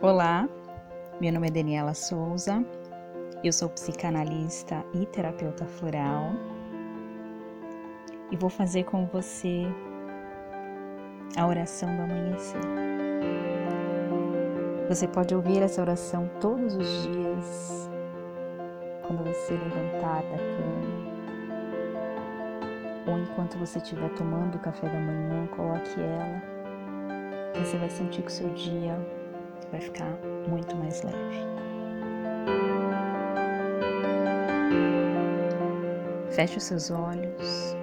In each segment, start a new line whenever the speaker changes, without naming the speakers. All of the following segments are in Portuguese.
Olá, meu nome é Daniela Souza, eu sou psicanalista e terapeuta floral e vou fazer com você a oração do amanhecer. Você pode ouvir essa oração todos os dias quando você levantar da cama ou enquanto você estiver tomando o café da manhã, coloque ela. Você vai sentir que o seu dia vai ficar muito mais leve. Feche os seus olhos,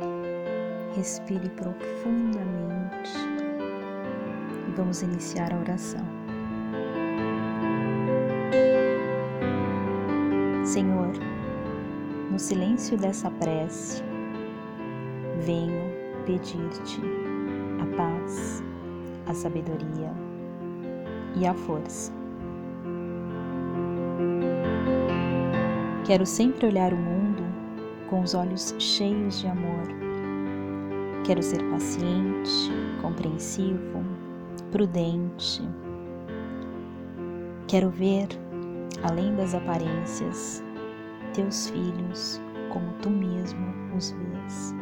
respire profundamente e vamos iniciar a oração. Senhor, no silêncio dessa prece, venho pedir-te a paz, a sabedoria, e a força. Quero sempre olhar o mundo com os olhos cheios de amor. Quero ser paciente, compreensivo, prudente. Quero ver, além das aparências, teus filhos como tu mesmo os vês.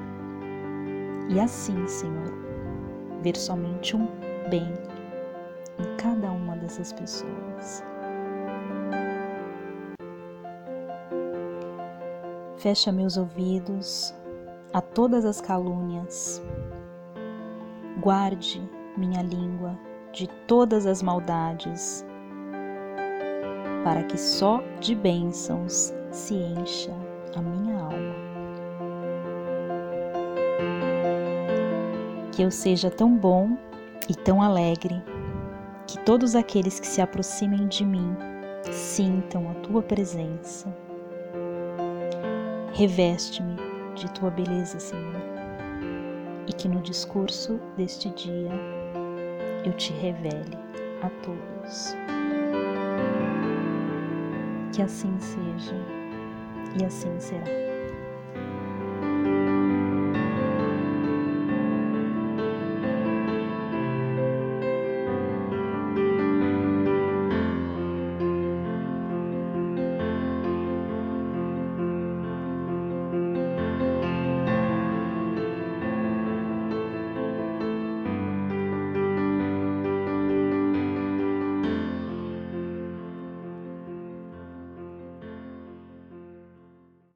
E assim, Senhor, ver somente um bem em cada dessas pessoas. Fecha meus ouvidos a todas as calúnias. Guarde minha língua de todas as maldades, para que só de bênçãos se encha a minha alma. Que eu seja tão bom e tão alegre que todos aqueles que se aproximem de mim sintam a tua presença. Reveste-me de tua beleza, Senhor, e que no discurso deste dia eu te revele a todos. Que assim seja e assim será.